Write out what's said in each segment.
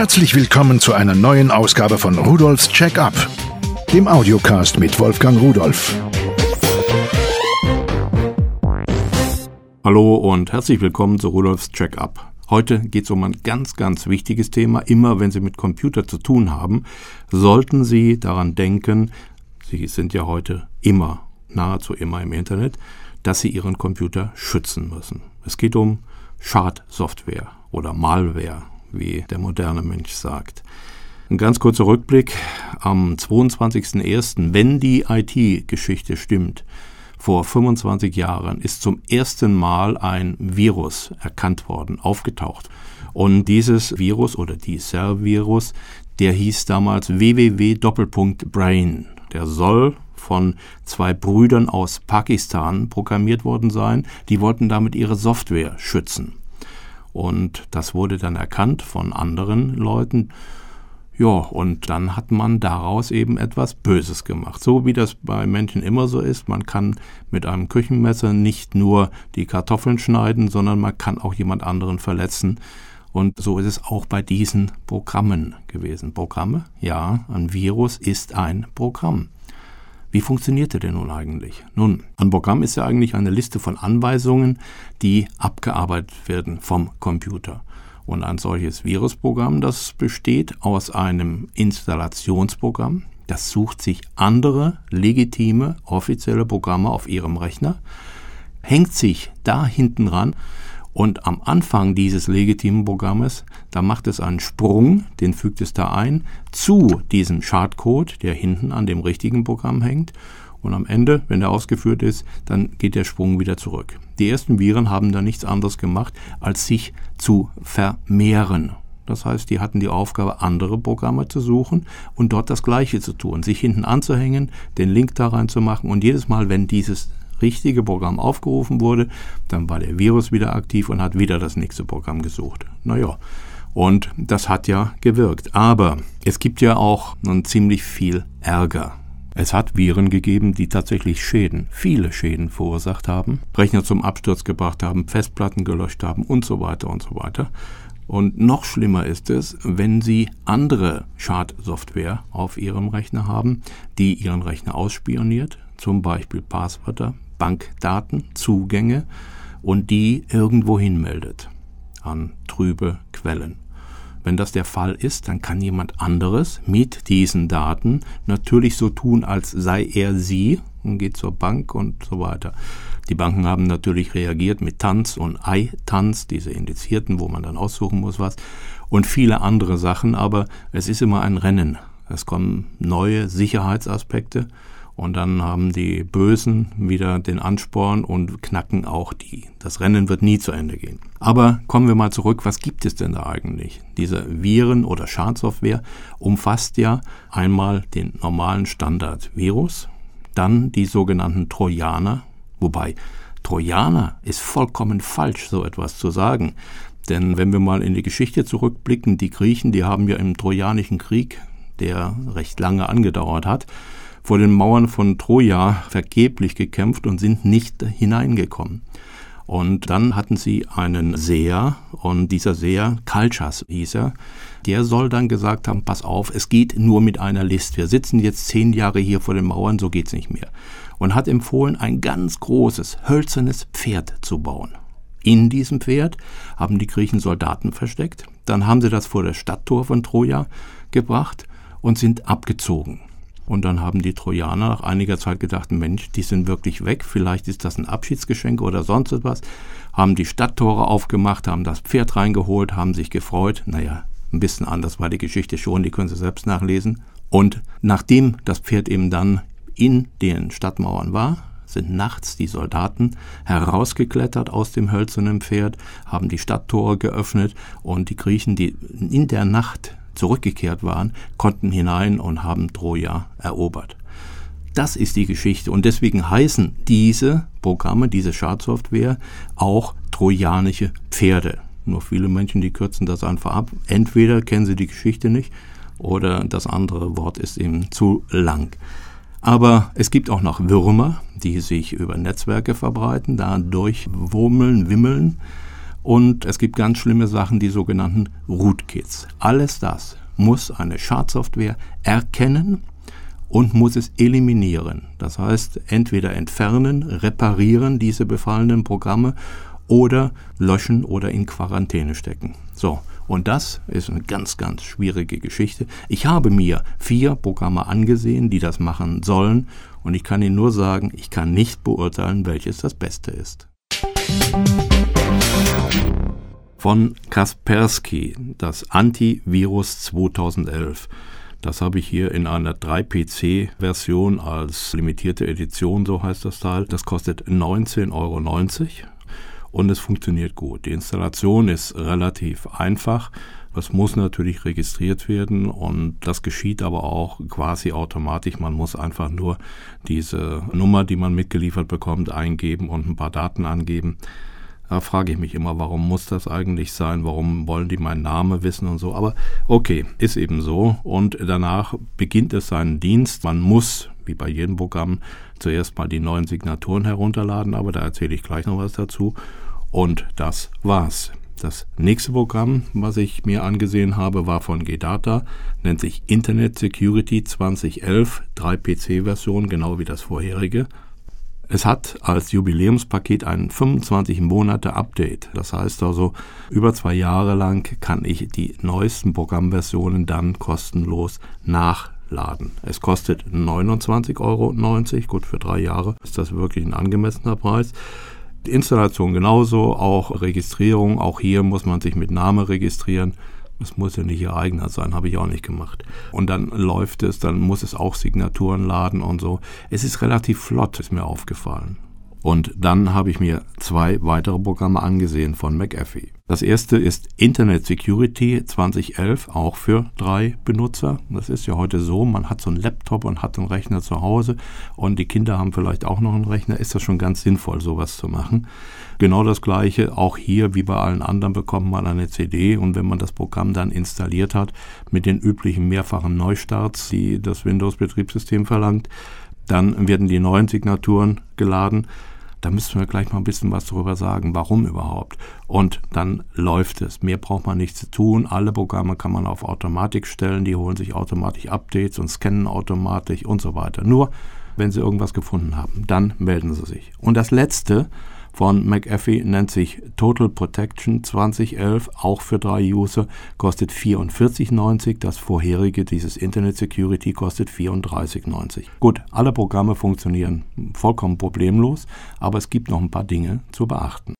Herzlich willkommen zu einer neuen Ausgabe von Rudolfs Check-up, dem Audiocast mit Wolfgang Rudolf. Hallo und herzlich willkommen zu Rudolfs Check-up. Heute geht es um ein ganz, ganz wichtiges Thema. Immer wenn Sie mit Computer zu tun haben, sollten Sie daran denken, Sie sind ja heute immer, nahezu immer im Internet, dass Sie Ihren Computer schützen müssen. Es geht um Schadsoftware oder Malware, wie der moderne Mensch sagt. Ein ganz kurzer Rückblick. Am 22.01., wenn die IT-Geschichte stimmt, vor 25 Jahren ist zum ersten Mal ein Virus erkannt worden, aufgetaucht. Und dieses Virus oder dieser Virus, der hieß damals www.brain. Der soll von zwei Brüdern aus Pakistan programmiert worden sein. Die wollten damit ihre Software schützen. Und das wurde dann erkannt von anderen Leuten. Ja, und dann hat man daraus eben etwas Böses gemacht. So wie das bei Menschen immer so ist. Man kann mit einem Küchenmesser nicht nur die Kartoffeln schneiden, sondern man kann auch jemand anderen verletzen. Und so ist es auch bei diesen Programmen gewesen. Programme? Ja, ein Virus ist ein Programm. Wie funktioniert der denn nun eigentlich? Nun, ein Programm ist ja eigentlich eine Liste von Anweisungen, die abgearbeitet werden vom Computer. Und ein solches Virusprogramm, das besteht aus einem Installationsprogramm, das sucht sich andere legitime offizielle Programme auf ihrem Rechner, hängt sich da hinten ran und am Anfang dieses legitimen Programmes, da macht es einen Sprung, den fügt es da ein, zu diesem Schadcode, der hinten an dem richtigen Programm hängt. Und am Ende, wenn der ausgeführt ist, dann geht der Sprung wieder zurück. Die ersten Viren haben da nichts anderes gemacht, als sich zu vermehren. Das heißt, die hatten die Aufgabe, andere Programme zu suchen und dort das Gleiche zu tun, sich hinten anzuhängen, den Link da reinzumachen und jedes Mal, wenn dieses richtige Programm aufgerufen wurde, dann war der Virus wieder aktiv und hat wieder das nächste Programm gesucht. Naja, und das hat ja gewirkt. Aber es gibt ja auch nun ziemlich viel Ärger. Es hat Viren gegeben, die tatsächlich Schäden, viele Schäden verursacht haben, Rechner zum Absturz gebracht haben, Festplatten gelöscht haben und so weiter und so weiter. Und noch schlimmer ist es, wenn Sie andere Schadsoftware auf Ihrem Rechner haben, die Ihren Rechner ausspioniert, zum Beispiel Passwörter, Bankdaten, Zugänge und die irgendwo hinmeldet an trübe Quellen. Wenn das der Fall ist, dann kann jemand anderes mit diesen Daten natürlich so tun, als sei er sie und geht zur Bank und so weiter. Die Banken haben natürlich reagiert mit Tanz und Ei-Tanz, diese Indizierten, wo man dann aussuchen muss was, und viele andere Sachen, aber es ist immer ein Rennen. Es kommen neue Sicherheitsaspekte und dann haben die Bösen wieder den Ansporn und knacken auch die. Das Rennen wird nie zu Ende gehen. Aber kommen wir mal zurück, was gibt es denn da eigentlich? Diese Viren- oder Schadsoftware umfasst ja einmal den normalen Standard-Virus, dann die sogenannten Trojaner, wobei Trojaner ist vollkommen falsch, so etwas zu sagen. Denn wenn wir mal in die Geschichte zurückblicken, die Griechen, die haben ja im Trojanischen Krieg, der recht lange angedauert hat, vor den Mauern von Troja vergeblich gekämpft und sind nicht hineingekommen. Und dann hatten sie einen Seher und dieser Seher, Kalchas hieß er, der soll dann gesagt haben, pass auf, es geht nur mit einer List. Wir sitzen jetzt zehn Jahre hier vor den Mauern, so geht's nicht mehr. Und hat empfohlen, ein ganz großes, hölzernes Pferd zu bauen. In diesem Pferd haben die Griechen Soldaten versteckt. Dann haben sie das vor das Stadttor von Troja gebracht und sind abgezogen. Und dann haben die Trojaner nach einiger Zeit gedacht, Mensch, die sind wirklich weg, vielleicht ist das ein Abschiedsgeschenk oder sonst etwas. Haben die Stadttore aufgemacht, haben das Pferd reingeholt, haben sich gefreut. Naja, ein bisschen anders war die Geschichte schon, die können Sie selbst nachlesen. Und nachdem das Pferd eben dann in den Stadtmauern war, sind nachts die Soldaten herausgeklettert aus dem hölzernen Pferd, haben die Stadttore geöffnet und die Griechen, die in der Nacht zurückgekehrt waren, konnten hinein und haben Troja erobert. Das ist die Geschichte und deswegen heißen diese Programme, diese Schadsoftware auch trojanische Pferde. Nur viele Menschen, die kürzen das einfach ab. Entweder kennen sie die Geschichte nicht oder das andere Wort ist eben zu lang. Aber es gibt auch noch Würmer, die sich über Netzwerke verbreiten, da durchwurmeln, wimmeln Und es gibt ganz schlimme Sachen, die sogenannten Rootkits. Alles das muss eine Schadsoftware erkennen und muss es eliminieren. Das heißt, entweder entfernen, reparieren diese befallenen Programme oder löschen oder in Quarantäne stecken. So, und das ist eine ganz, ganz schwierige Geschichte. Ich habe mir vier Programme angesehen, die das machen sollen, und ich kann Ihnen nur sagen, ich kann nicht beurteilen, welches das Beste ist. Von Kaspersky, das Antivirus 2011. Das habe ich hier in einer 3PC-Version als limitierte Edition, so heißt das Teil. Das kostet 19,90 Euro und es funktioniert gut. Die Installation ist relativ einfach. Es muss natürlich registriert werden und das geschieht aber auch quasi automatisch. Man muss einfach nur diese Nummer, die man mitgeliefert bekommt, eingeben und ein paar Daten angeben. Da frage ich mich immer, warum muss das eigentlich sein? Warum wollen die meinen Namen wissen und so? Aber okay, ist eben so. Und danach beginnt es seinen Dienst. Man muss, wie bei jedem Programm, zuerst mal die neuen Signaturen herunterladen, aber da erzähle ich gleich noch was dazu. Und das war's. Das nächste Programm, was ich mir angesehen habe, war von GData, nennt sich Internet Security 2011, 3PC-Version, genau wie das vorherige. Es hat als Jubiläumspaket ein 25 Monate Update. Das heißt also, über zwei Jahre lang kann ich die neuesten Programmversionen dann kostenlos nachladen. Es kostet 29,90 Euro. Gut, für drei Jahre ist das wirklich ein angemessener Preis. Die Installation genauso, auch Registrierung. Auch hier muss man sich mit Name registrieren. Es muss ja nicht ihr eigener sein, habe ich auch nicht gemacht. Und dann läuft es, dann muss es auch Signaturen laden und so. Es ist relativ flott, ist mir aufgefallen. Und dann habe ich mir zwei weitere Programme angesehen von McAfee. Das erste ist Internet Security 2011, auch für drei Benutzer. Das ist ja heute so, man hat so einen Laptop und hat einen Rechner zu Hause und die Kinder haben vielleicht auch noch einen Rechner. Ist das schon ganz sinnvoll, sowas zu machen? Genau das gleiche, auch hier wie bei allen anderen bekommt man eine CD und wenn man das Programm dann installiert hat, mit den üblichen mehrfachen Neustarts, die das Windows-Betriebssystem verlangt, dann werden die neuen Signaturen geladen. Da müssen wir gleich mal ein bisschen was darüber sagen, warum überhaupt. Und dann läuft es. Mehr braucht man nicht zu tun. Alle Programme kann man auf Automatik stellen. Die holen sich automatisch Updates und scannen automatisch und so weiter. Nur, wenn Sie irgendwas gefunden haben, dann melden Sie sich. Und das Letzte, von McAfee nennt sich Total Protection 2011, auch für drei User, kostet 44,90. Das vorherige, dieses Internet Security, kostet 34,90. Gut, alle Programme funktionieren vollkommen problemlos, aber es gibt noch ein paar Dinge zu beachten.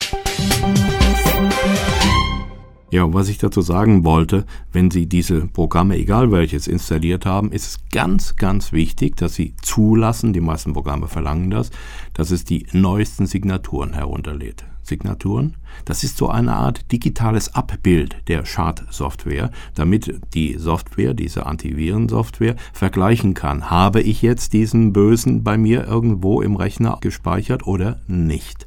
Ja, was ich dazu sagen wollte, wenn Sie diese Programme, egal welches, installiert haben, ist es ganz, ganz wichtig, dass Sie zulassen, die meisten Programme verlangen das, dass es die neuesten Signaturen herunterlädt. Signaturen, das ist so eine Art digitales Abbild der Schadsoftware, damit die Software, diese Antivirensoftware, vergleichen kann, habe ich jetzt diesen Bösen bei mir irgendwo im Rechner gespeichert oder nicht.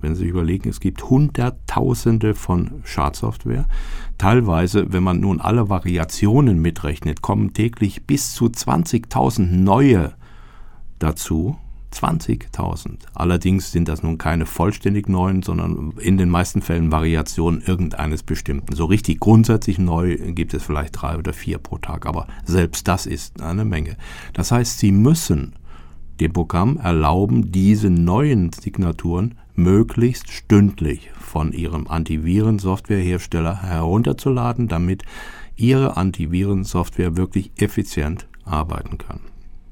Wenn Sie überlegen, es gibt Hunderttausende von Schadsoftware. Teilweise, wenn man nun alle Variationen mitrechnet, kommen täglich bis zu 20.000 neue dazu. 20.000. Allerdings sind das nun keine vollständig neuen, sondern in den meisten Fällen Variationen irgendeines bestimmten. So richtig grundsätzlich neu gibt es vielleicht drei oder vier pro Tag, aber selbst das ist eine Menge. Das heißt, Sie müssen dem Programm erlauben, diese neuen Signaturen möglichst stündlich von Ihrem Antivirensoftwarehersteller herunterzuladen, damit Ihre Antivirensoftware wirklich effizient arbeiten kann.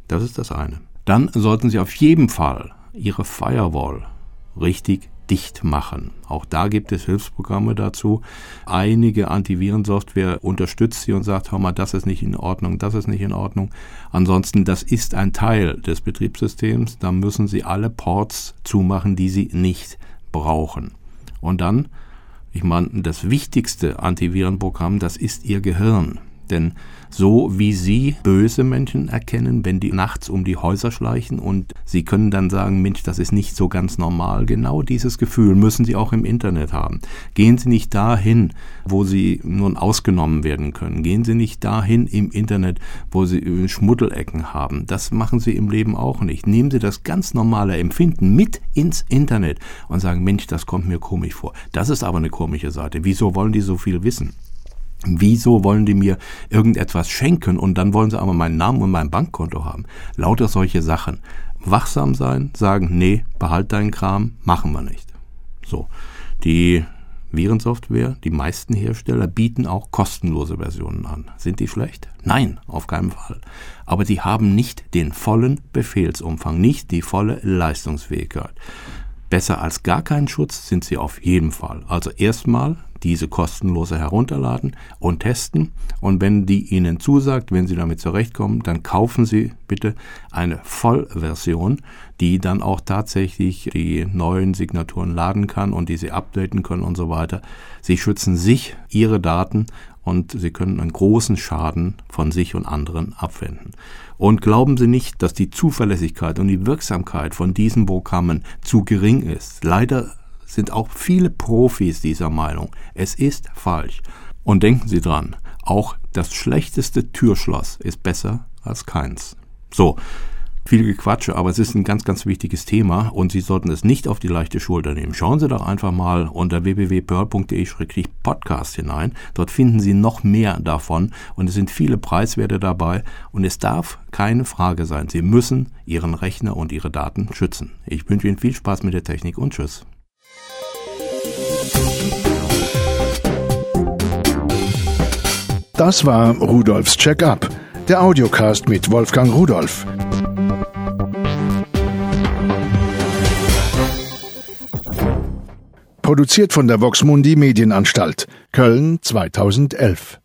Das ist das eine. Dann sollten Sie auf jeden Fall Ihre Firewall richtig dicht machen. Auch da gibt es Hilfsprogramme dazu. Einige Antivirensoftware unterstützt sie und sagt, hör mal, das ist nicht in Ordnung, das ist nicht in Ordnung. Ansonsten, das ist ein Teil des Betriebssystems. Da müssen Sie alle Ports zumachen, die Sie nicht brauchen. Und dann, ich meine, das wichtigste Antivirenprogramm, das ist Ihr Gehirn. Denn so wie Sie böse Menschen erkennen, wenn die nachts um die Häuser schleichen und Sie können dann sagen, Mensch, das ist nicht so ganz normal. Genau dieses Gefühl müssen Sie auch im Internet haben. Gehen Sie nicht dahin, wo Sie nun ausgenommen werden können. Gehen Sie nicht dahin im Internet, wo Sie äh, Schmuddelecken haben. Das machen Sie im Leben auch nicht. Nehmen Sie das ganz normale Empfinden mit ins Internet und sagen, Mensch, das kommt mir komisch vor. Das ist aber eine komische Seite. Wieso wollen die so viel wissen? Wieso wollen die mir irgendetwas schenken und dann wollen sie aber meinen Namen und mein Bankkonto haben? Lauter solche Sachen. Wachsam sein, sagen, nee, behalt deinen Kram, machen wir nicht. So. Die Virensoftware, die meisten Hersteller bieten auch kostenlose Versionen an. Sind die schlecht? Nein, auf keinen Fall. Aber die haben nicht den vollen Befehlsumfang, nicht die volle Leistungsfähigkeit. Besser als gar keinen Schutz sind sie auf jeden Fall. Also erstmal diese kostenlose herunterladen und testen. Und wenn die Ihnen zusagt, wenn Sie damit zurechtkommen, dann kaufen Sie bitte eine Vollversion, die dann auch tatsächlich die neuen Signaturen laden kann und die Sie updaten können und so weiter. Sie schützen sich, Ihre Daten und Sie können einen großen Schaden von sich und anderen abwenden. Und glauben Sie nicht, dass die Zuverlässigkeit und die Wirksamkeit von diesen Programmen zu gering ist. Leider sind auch viele Profis dieser Meinung. Es ist falsch. Und denken Sie dran, auch das schlechteste Türschloss ist besser als keins. So, viel Gequatsche, aber es ist ein ganz, ganz wichtiges Thema und Sie sollten es nicht auf die leichte Schulter nehmen. Schauen Sie doch einfach mal unter www.pearl.de-podcast hinein. Dort finden Sie noch mehr davon und es sind viele Preiswerte dabei und es darf keine Frage sein. Sie müssen Ihren Rechner und Ihre Daten schützen. Ich wünsche Ihnen viel Spaß mit der Technik und Tschüss. Das war Rudolfs Check-up, der Audiocast mit Wolfgang Rudolf. Produziert von der Voxmundi Medienanstalt, Köln 2011.